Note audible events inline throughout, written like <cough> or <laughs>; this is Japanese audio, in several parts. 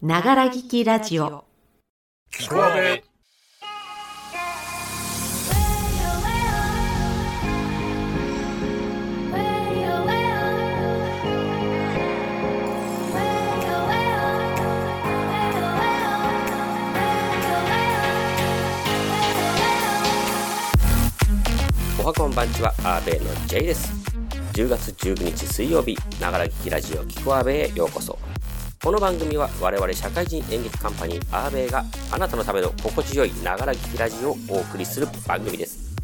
ながら聞きラジオ。聞こえおはこんばんちはアーベイの J です。10月19日水曜日ながら聞きラジオキコアーベイへようこそこの番組は我々社会人演劇カンパニーアーベイがあなたのための心地よいながら聞きラジオをお送りする番組です。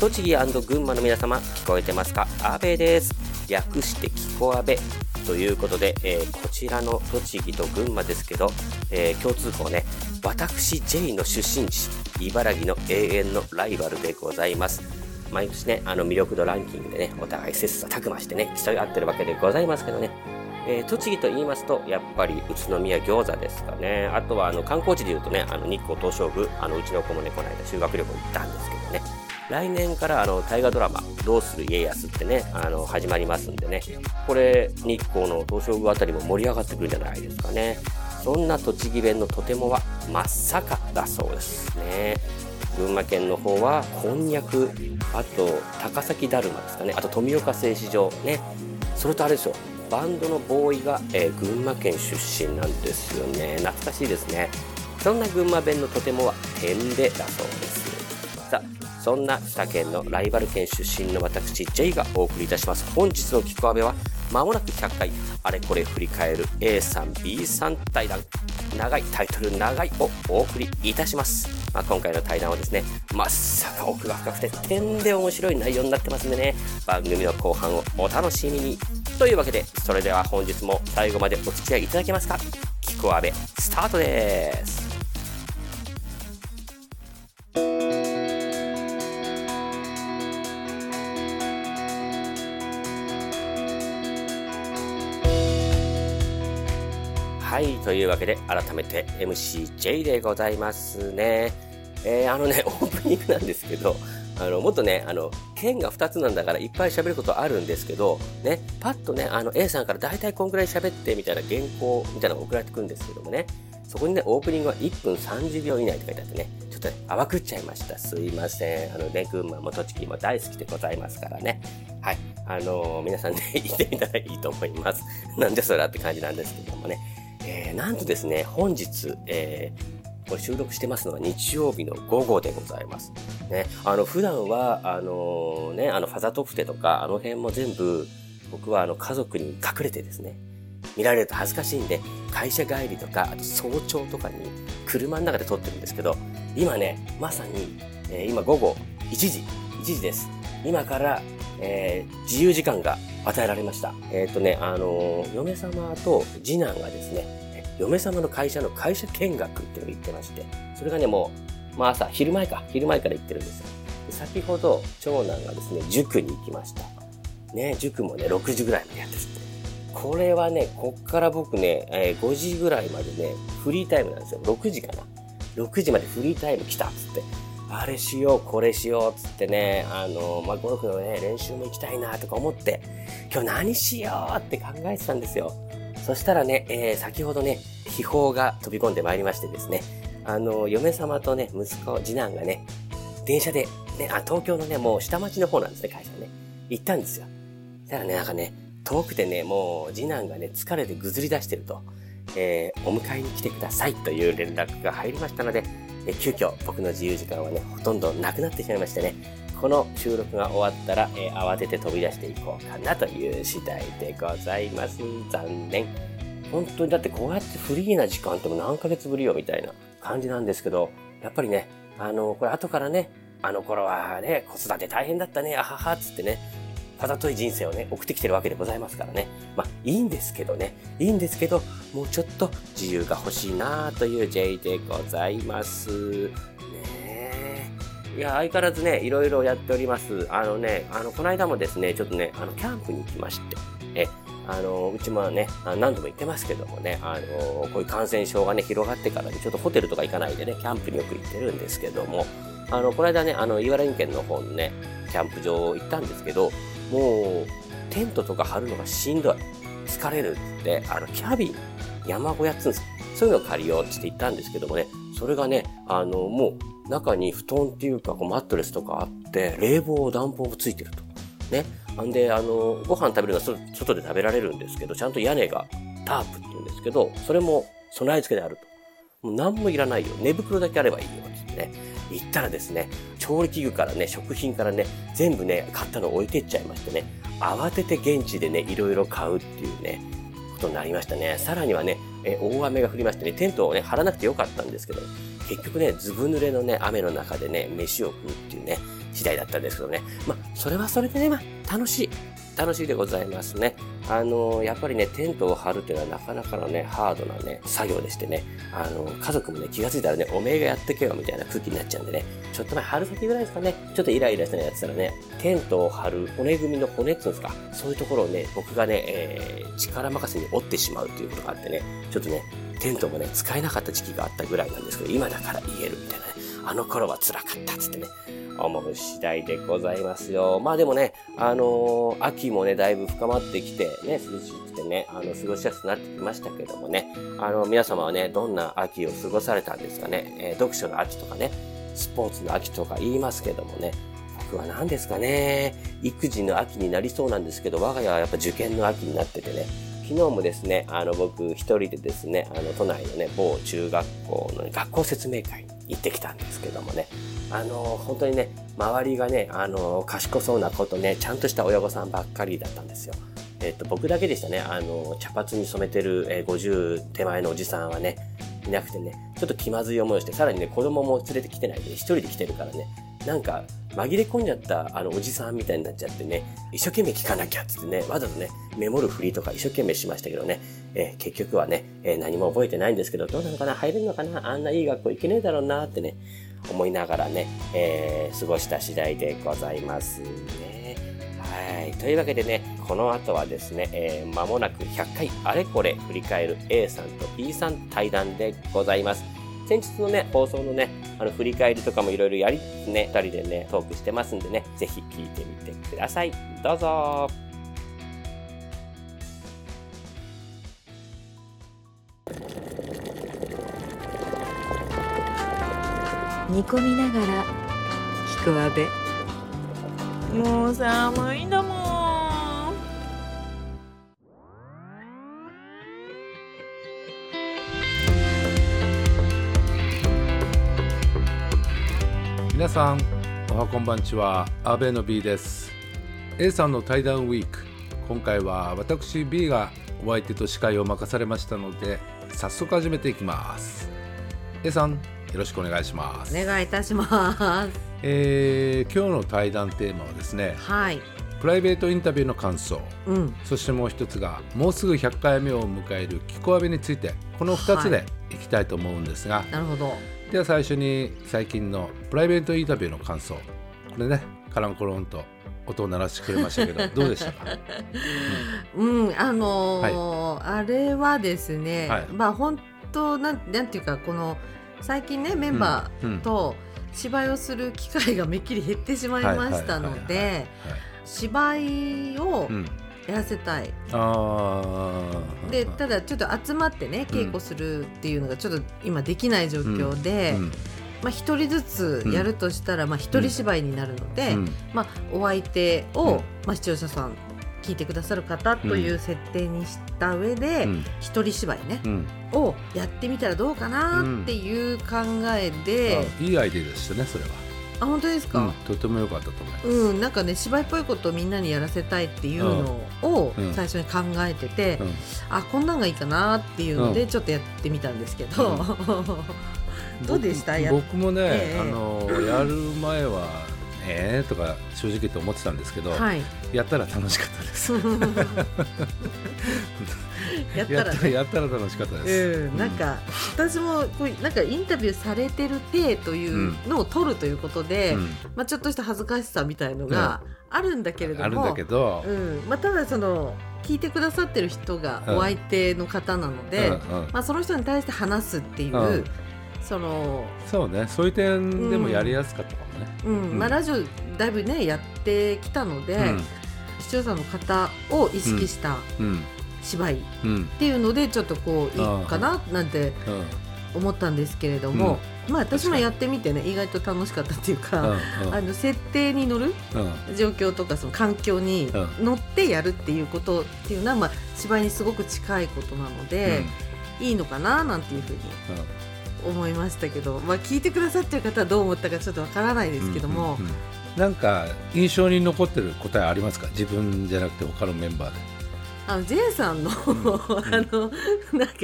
栃木群馬の皆様聞こえてますか？アーベイです。略してキコアベということで、えー、こちらの栃木と群馬ですけど、えー、共通項ね私 J の出身地茨城の永遠のライバルでございます。毎年ね、あの魅力度ランキングでね、お互い切磋琢磨してね、競い合ってるわけでございますけどね、えー、栃木と言いますと、やっぱり宇都宮餃子ですかね。あとは、あの、観光地で言うとね、あの、日光東照宮、あの、うちの子もね、この間修学旅行行ったんですけどね。来年からあの大河ドラマ「どうする家康」ってねあの始まりますんでね。これ日光の東照宮あたりも盛り上がってくるんじゃないですかね。そんな栃木弁のとてもは真っ坂だそうですね。群馬県の方はこんにゃくあと高崎だるまですかね。あと富岡製糸場ね。それとあれですよ。バンドのボーイが、えー、群馬県出身なんですよね。懐かしいですね。そんな群馬弁のとてもは天でだそうです。さあそんな他県のライバル県出身の私 J がお送りいたします。本日の「キコアベ」はまもなく100回あれこれ振り返る A さん B さん対談。長いタイトル長いをお送りいたします、まあ、今回の対談はですねまさか奥が深くて点で面白い内容になってますんでね。番組の後半をお楽しみに。というわけでそれでは本日も最後までお付き合いいただけますか？キコアベスタートですはい、というわけで改めて MCJ でございますね。えー、あのね、<laughs> オープニングなんですけど、あの、もっとね、あの、剣が2つなんだからいっぱい喋ることあるんですけど、ね、パッとね、あの、A さんから大体こんくらい喋ってみたいな原稿みたいなのが送られてくるんですけどもね、そこにね、オープニングは1分30秒以内って書いてあってね、ちょっと、ね、淡くっちゃいました。すいません。あのね、群馬も栃木も大好きでございますからね。はい。あのー、皆さんね、<laughs> 言ってみたらいいと思います。なんでそれはって感じなんですけどもね。えー、なんとですね、本日、えー、これ収録してますのは日曜日の午後でございます。ね、あの、普段は、あの、ね、あの、ファザトプテとか、あの辺も全部、僕はあの、家族に隠れてですね、見られると恥ずかしいんで、会社帰りとか、あと早朝とかに、車の中で撮ってるんですけど、今ね、まさに、えー、今午後1時、1時です。今から、えー、自由時間が与えられました。えっ、ー、とね、あの、嫁様と次男がですね、嫁様の会社の会社見学っていうのを言ってまして、それがね、もう、まあ朝、昼前か、昼前から行ってるんですよ。先ほど、長男がですね、塾に行きました。ね、塾もね、6時ぐらいまでやってるって。これはね、こっから僕ね、えー、5時ぐらいまでね、フリータイムなんですよ。6時かな。6時までフリータイム来たっつって。あれしよう、これしようっ、つってね、あの、まあ、ゴルフのね、練習も行きたいな、とか思って、今日何しようって考えてたんですよ。そしたらね、えー、先ほどね、秘宝が飛び込んでまいりましてですね、あの、嫁様とね、息子、次男がね、電車で、ね、あ、東京のね、もう下町の方なんですね、会社ね。行ったんですよ。そしたらね、なんかね、遠くてね、もう次男がね、疲れてぐずり出してると、えー、お迎えに来てくださいという連絡が入りましたので、え急遽僕の自由時間はね、ほとんどなくなってしまいましてね、この収録が終わったら、えー、慌てて飛び出していこうかなという次第でございます。残念。本当にだってこうやってフリーな時間っても何ヶ月ぶりよみたいな感じなんですけど、やっぱりね、あの、これ後からね、あの頃はね、子育て大変だったね、あはは、つってね、あざとい人生をね、送ってきてるわけでございますからね。まあ、いいんですけどね。いいんですけど、もうちょっと自由が欲しいなという J でございます。いや、相変わらずね、いろいろやっております。あのね、あの、この間もですね、ちょっとね、あの、キャンプに行きまして、え、あの、うちもね、何度も言ってますけどもね、あの、こういう感染症がね、広がってからね、ちょっとホテルとか行かないでね、キャンプによく行ってるんですけども、あの、この間ね、あの、茨城県の方のね、キャンプ場行ったんですけど、もう、テントとか張るのがしんどい。疲れるって、あの、キャビン、山小屋っつうんですそういうのを借りようって言ったんですけどもね、それがね、あの、もう中に布団っていうかこうマットレスとかあって、冷房、暖房もついてると。ね。んで、あの、ご飯食べるのは外で食べられるんですけど、ちゃんと屋根がタープって言うんですけど、それも備え付けであると。もう何もいらないよ。寝袋だけあればいいよ。ってね。行ったらですね、調理器具からね、食品からね、全部ね、買ったの置いてっちゃいましてね、慌てて現地でね、いろいろ買うっていうね、ことになりましたね。さらにはね、え大雨が降りましてね、テントをね、張らなくてよかったんですけど、結局ね、ずぶ濡れのね、雨の中でね、飯を食うっていうね、次第だったんですけどね。まあ、それはそれでね、まあ、楽しい。楽しいでございますね。あの、やっぱりね、テントを張るっていうのはなかなかのね、ハードなね、作業でしてね、あの、家族もね、気がついたらね、おめえがやってけよみたいな空気になっちゃうんでね、ちょっと前、春先ぐらいですかね、ちょっとイライラしたのやってたらね、テントを張る骨組みの骨っていうんですか、そういうところをね、僕がね、えー、力任せに折ってしまうということがあってね、ちょっとね、テントもね、使えなかった時期があったぐらいなんですけど、今だから言えるみたいなね、あの頃は辛かったっつってね、思う次第でございますよ。まあでもね、あのー、秋もね、だいぶ深まってきて、ね、涼しくてね、あの、過ごしやすくなってきましたけどもね、あの、皆様はね、どんな秋を過ごされたんですかね、えー、読書の秋とかね、スポーツの秋とか言いますけどもね、僕は何ですかね、育児の秋になりそうなんですけど、我が家はやっぱ受験の秋になっててね、昨日もですね、あの、僕一人でですね、あの、都内のね、某中学校の、学校説明会に行ってきたんですけどもね、あの、本当にね、周りがね、あの、賢そうなことね、ちゃんとした親御さんばっかりだったんですよ。えっと、僕だけでしたね、あの、茶髪に染めてる、え、50手前のおじさんはね、いなくてね、ちょっと気まずい思いをして、さらにね、子供も連れてきてないで、一人で来てるからね、なんか、紛れ込んじゃったあのおじさんみたいになっちゃってね、一生懸命聞かなきゃってね、わざとね、メモるふりとか一生懸命しましたけどね、えー、結局はね、えー、何も覚えてないんですけど、どうなのかな入れるのかなあんないい学校行けねえだろうなってね、思いながらね、えー、過ごした次第でございますね。はい。というわけでね、この後はですね、えー、間もなく100回あれこれ振り返る A さんと B さん対談でございます。先日のね、放送のね、あの、振り返りとかもいろいろやりね、二人でね、トークしてますんでね、ぜひ聞いてみてください。どうぞ。煮込みながら聞くわべ。もう寒いんだもん皆さんおはこんばんちは。阿部の B です。A さんの対談ウィーク。今回は私 B がお相手と司会を任されましたので早速始めていきます。A さんよろしくお願いします。お願いいたします、えー、今日の対談テーマはですねはい。プライベートインタビューの感想、うん、そしてもう一つがもうすぐ100回目を迎える「キコアベ」について。この2つでい。きたいと思うんですが、はい、なるほどでは最初に最近のプライベートインタビューの感想。これねカランコロンと音を鳴らしてくれましたけど <laughs> どうでしたか、うん、うん、あのーはい、あれはですね、はい、まあ本当なんなんていうかこの最近ねメンバーと芝居をする機会がめっきり減ってしまいましたので芝居をやらせたい、うん、でただちょっと集まってね稽古するっていうのがちょっと今できない状況で。うん。うん。まあ、1人ずつやるとしたら、まあ、1人芝居になるので、まあ、お相手を、まあ、視聴者さん聞いてくださる方という設定にした上で、うん、一人芝居ね、うん、をやってみたらどうかなっていう考えで、うん、いいアイデアでしたねそれは。あ本当ですか、とても良かったと思います。うん、なんかね芝居っぽいことをみんなにやらせたいっていうのを最初に考えてて、あこんなんがいいかなっていうのでちょっとやってみたんですけど、<laughs> どうでした？僕もね、えー、あのやる前はえーとか正直と思ってたんですけど、はい、やったら楽しかったです <laughs> <laughs> やったら、ね、やったら楽しかったです、うん、なんか、私もこうなんかインタビューされてる体というのを取るということで、うん、まあ、ちょっとした恥ずかしさみたいのがあるんだけれども、あるんだけど、うん。まあ、ただその聞いてくださってる人がお相手の方なので、まあ、その人に対して話すっていう、そのそうね。そういう点でもやりやすかったかもね、うん。まあ、ラジオだいぶねやってきたので、視聴者の方を意識した、芝居っうん。ていうのでちょっとこういいかななんて思ったんですけれども、まあ私もやってみてね意外と楽しかったっていううん。か、うん。あの設定に乗るうん。状況とかその環境にう乗ってやるっていうことっていうのは、まあ、芝居にすごく近いことなので、いいのかななんていうふうに思いましたけど、まあ、聞いてくださってる方はどう思ったかちょっとわからないですけども、うんうんうん。なんか印象に残ってる答えありますか？自分じゃなくて他のメンバーであの J さんの、あのなんか、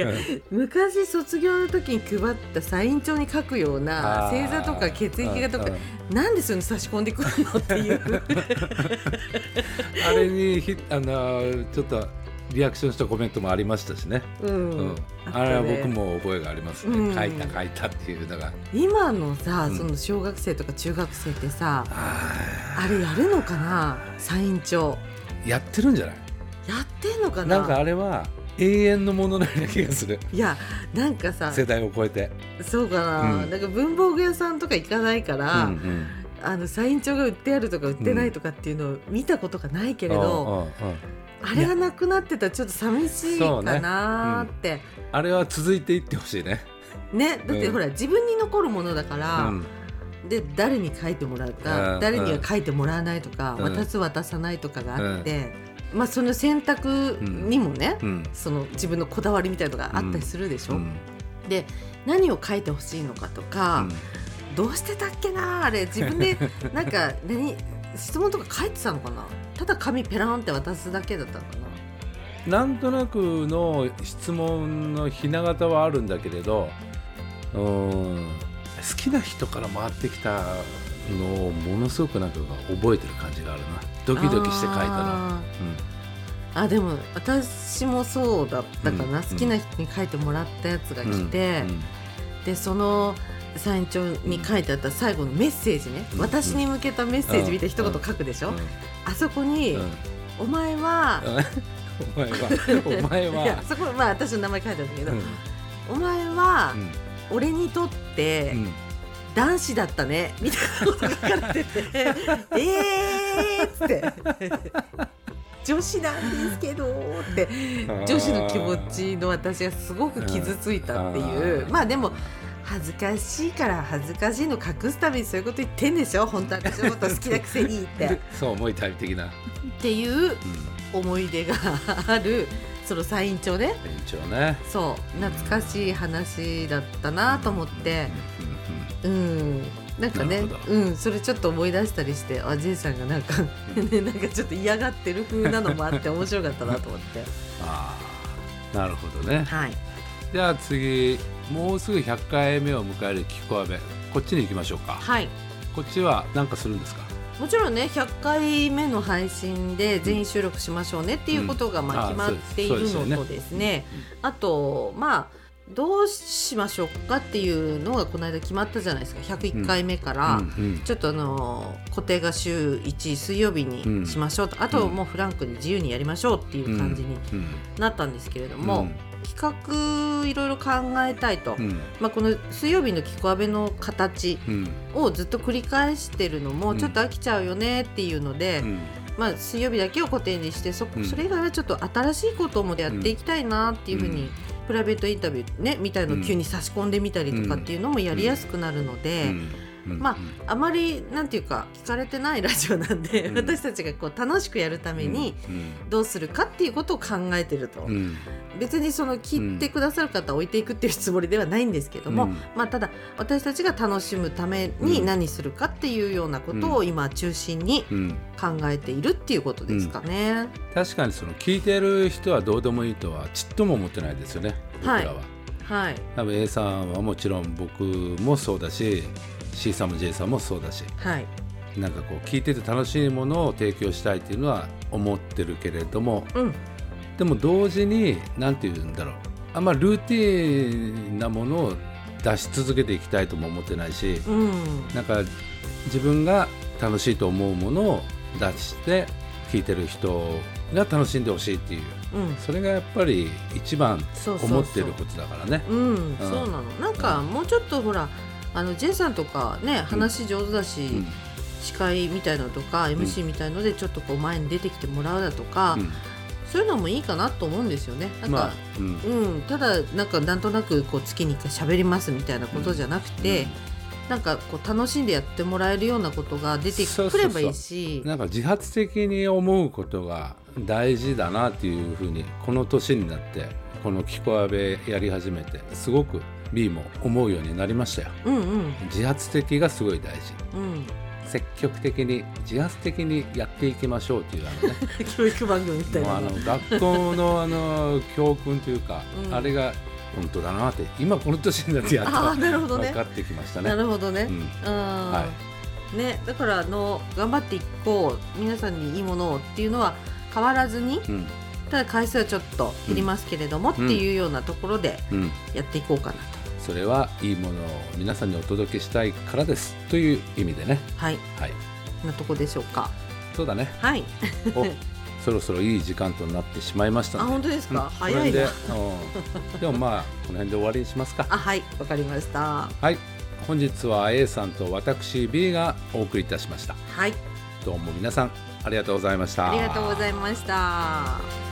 昔卒業の時に配ったサイン帳に書くような星座とか血液型とかなんでそういうの差し込んでくるのっていう。<laughs> あれにひあのちょっとリアクションしたコメントもありましたしね、うん、うん。あれは僕も覚えがありますね、うん。書いた書いたっていうのが。今のさ、うん。その小学生とか中学生ってさああれやるのかな？サイン帳。ーやってるんじゃない？やってんのかな？なんかあれは永遠のもののような気がする。いやなんかさ世代を超えて、そうかな、うん。なんか文房具屋さんとか行かないから、うんうん。あのサイン帳が売ってあるとか売ってないとかっていうのを見たことがないけれど、うん。うん。うん。あれがなくなってたらちょっと寂しいかなーって。あれは続いていってほしいね、ねだってうん。ほら自分に残るものだかうら、ん。で誰に書いてもらうか、うん。誰には書いてもらわないとか、うん。渡す渡さないとかがあって、まあその選択にもね、うん。その自分のこだわりみたいなのがあったりするでしょ、うん。で何を書いてほしいのかとか、どうしてたっけな？あれ自分で <laughs> なんか何質問とか書いてたのかな？ただ紙ペランって渡すだけだったのかな？んとなくの質問のひな形はあるんだけれどうーん。好きな人から回ってきたのをものすごくなんか覚えてる感じがあるな。ドなキドキして書いたら、あでも私もそうだったかな、うん好きな人に書いてもらったやつが来て、うんでそのサイン帳に書いてあった最後のメッセージね、うん私に向けたメッセージみたいな一言書くでしょ、うん。あそこに、うん。お前は、<laughs> お前はお前いやはそこまあ私の名前書いてあるんだけど、うん。お前は、うん。俺にとって、うん男子だったねみたいなことが書かれてて <laughs> えーっつって。女子なんですけどって。女子の気持ちの私がすごく傷ついたっていう。うんまあでも恥ずかしいから恥ずかしいの隠すためにそういうこと言ってんでしょ？本当は私のこと好きなくせにって。っ <laughs> そう思いたい的な、ていう思い出があるそのサイン帳ね。ね。そう懐かしい話だったなと思って。うん、なんかねなるほ、ど。うん、それちょっと思い出したりして、あ、ジェイさんがなんか、<laughs> ね、なんかちょっと嫌がってる風なのもあって、面白かったなと思って。<laughs> ああなるほどね。はい、じゃあ次もうすぐ100回目を迎えるキコアベこっちに行きましょうか。はい、こっちは何かするんですか？もちろんね、100回目の配信で全員収録しましょうねっていうことがまあうん。決まっているのとですね。あと、まあ。どうしましょうかっていうのがこの間決まったじゃないですか。101回目から、ちょっとあの固定が週1水曜日にしましょうと、あともうフランクに自由にやりましょうっていう感じにうんなったんですけれども、企画いろいろ考えたいと、うん。まあ、この水曜日の「キコアベ」の形うん。をずっと繰り返してるのうん。もちょっと飽きちゃうよねっていうので、うん。まあ、水曜日だけを固定にしてそうん。それ以外はちょっと新しいこともやっていきたいなっていうふうに、うんプライベートインタビューねみたいのを急に差し込んでみたりとかっていうのもやりやすくなるので。うんまあまりなんていうか聞かれてないラジオなんで、うん。私たちがこう楽しくやるためにどうするかっていうことを考えてると、別にその聞いてくださる方を置いていくっていうつもりではないんですけども、うん。まあ、ただ私たちが楽しむために何するかっていうようなことを今中心にうん。考えているっていうことですかね。確かにその聞いてる人はどうでもいいとはちっとも思ってないですよね僕らは、はい、多分 A さんはもちろん僕もそうだし C さんも J さんもそうだしはい、なんかこう聞いてて楽しいものを提供したいっていうのは思ってるけれどもうん、でも同時に何て言うんだろう。あんまルーティンなものを出し続けていきたいとも思ってないしうん、なんか自分が楽しいと思うものを出して聞いてる人が楽しんでほしいっていううん、それがやっぱり一番思ってることだからね。うん、そうなの。なんかもうちょっとほら、あの J さんとかね話上手だし、うん。司会みたいなのとか MC みたいのでちょっとこう前に出てきてもらうだとか、そういうのもいいかなと思うんですよね。なんか、まあ、うん、うん、ただなんかなんとなくこう月に1回喋りますみたいなことじゃなくて。うん。なんかこう楽しんでやってもらえるようなことが出てくればいいし。なんか自発的に思うことが大事だなっていうふうにこの年になってこの「キコアベ」やり始めてすごく B も思うようになりましたよ。うんうん、自発的がすごい大事、うん、積極的に自発的にやっていきましょうっていうあのね。<laughs> 教育番組みたいなあの学校のあの教訓というか、うん、あれが本当だなって今この年になってやっと分かってきましたね。なるほどね、うん、はい、ねだからあの頑張っていこう皆さんにいいものをっていうのは変わらずに、うん、ただ回数はちょっと減りますけれども、っていうようなところでやっていこうかなと。それはいいものを皆さんにお届けしたいからですという意味でね。はい、はい、なとこでしょうか。そうだね。はい。そろそろいい時間となってしまいましたあ本当ですか、うん、早いで、うん、でもまあこの辺で終わりにしますか。あはい。わかりました。はい。本日は A さんと私 B がお送りいたしました。はい。どうも皆さんありがとうございました。ありがとうございました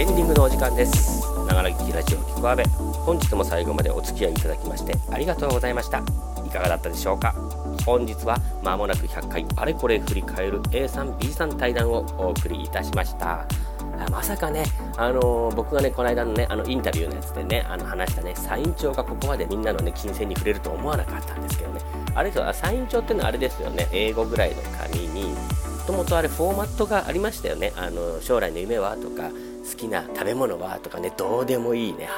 エンディングのお時間です。長らきラジオ聞くあべ本日も最後までお付き合いいただきましてありがとうございました。いかがだったでしょうか？本日は間もなく100回あれこれ振り返る A さん B さん対談をお送りいたしました。まさかね、あのー、僕がね、この間のね、あのインタビューのやつでね、あの話したね、サイン帳がここまでみんなのね、金銭に触れると思わなかったんですけどね、あれですよ、サイン帳っていうのはあれですよね、英語ぐらいの紙に、ともとあれフォーマットがありましたよね、あの将来の夢はとか、好きな食べ物はとかね、どうでもいいね、ね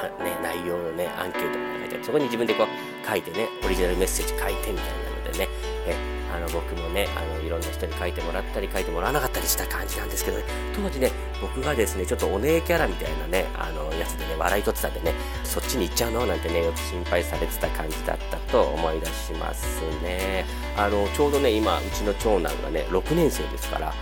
内容のね、アンケートが書いて。そこに自分でこう書いてね、オリジナルメッセージ書いてみたいなのでね、えあの僕もね、あのいろんな人に書いてもらったり書いてもらわなかったりした感じなんですけどね、当時ね、僕がですね、ちょっとお姉キャラみたいなね、あのやつでね、笑い取ってたんでね、そっちに行っちゃうの？なんてね、よく心配されてた感じだったと思い出しますね。あの、ちょうどね、今、うちの長男がね、6年生ですから、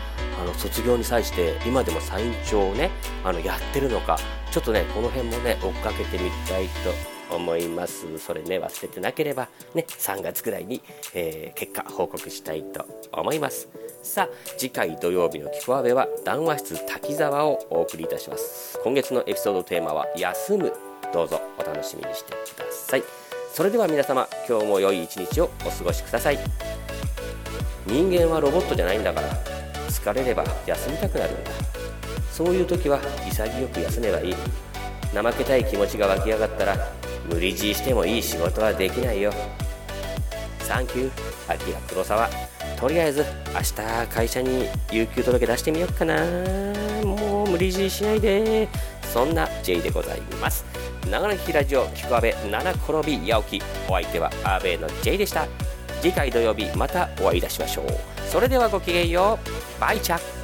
あの卒業に際して今でもサイン帳をねあのやってるのかちょっとねこの辺もね追っかけてみたいと思います。それね忘れてなければね3月くらいに、えー、結果報告したいと思います。さあ次回土曜日のキコアベは談話室滝沢をお送りいたします。今月のエピソードテーマは休む。どうぞお楽しみにしてください。それでは皆様今日も良い一日をお過ごしください。人間はロボットじゃないんだから疲れれば休みたくなるんだ。そういう時は潔く休めばいい。怠けたい気持ちが湧き上がったら無理強いしてもいい仕事はできないよ。サンキュー。アキラ黒沢。とりあえず明日会社に有給届出してみようかな。もう無理強いしないで。そんな J でございます。長野きラジオ聞く阿部七転び八起き。お相手は阿部の J でした。次回土曜日またお会いいたしましょう。それではごきげんよう。バイチャ。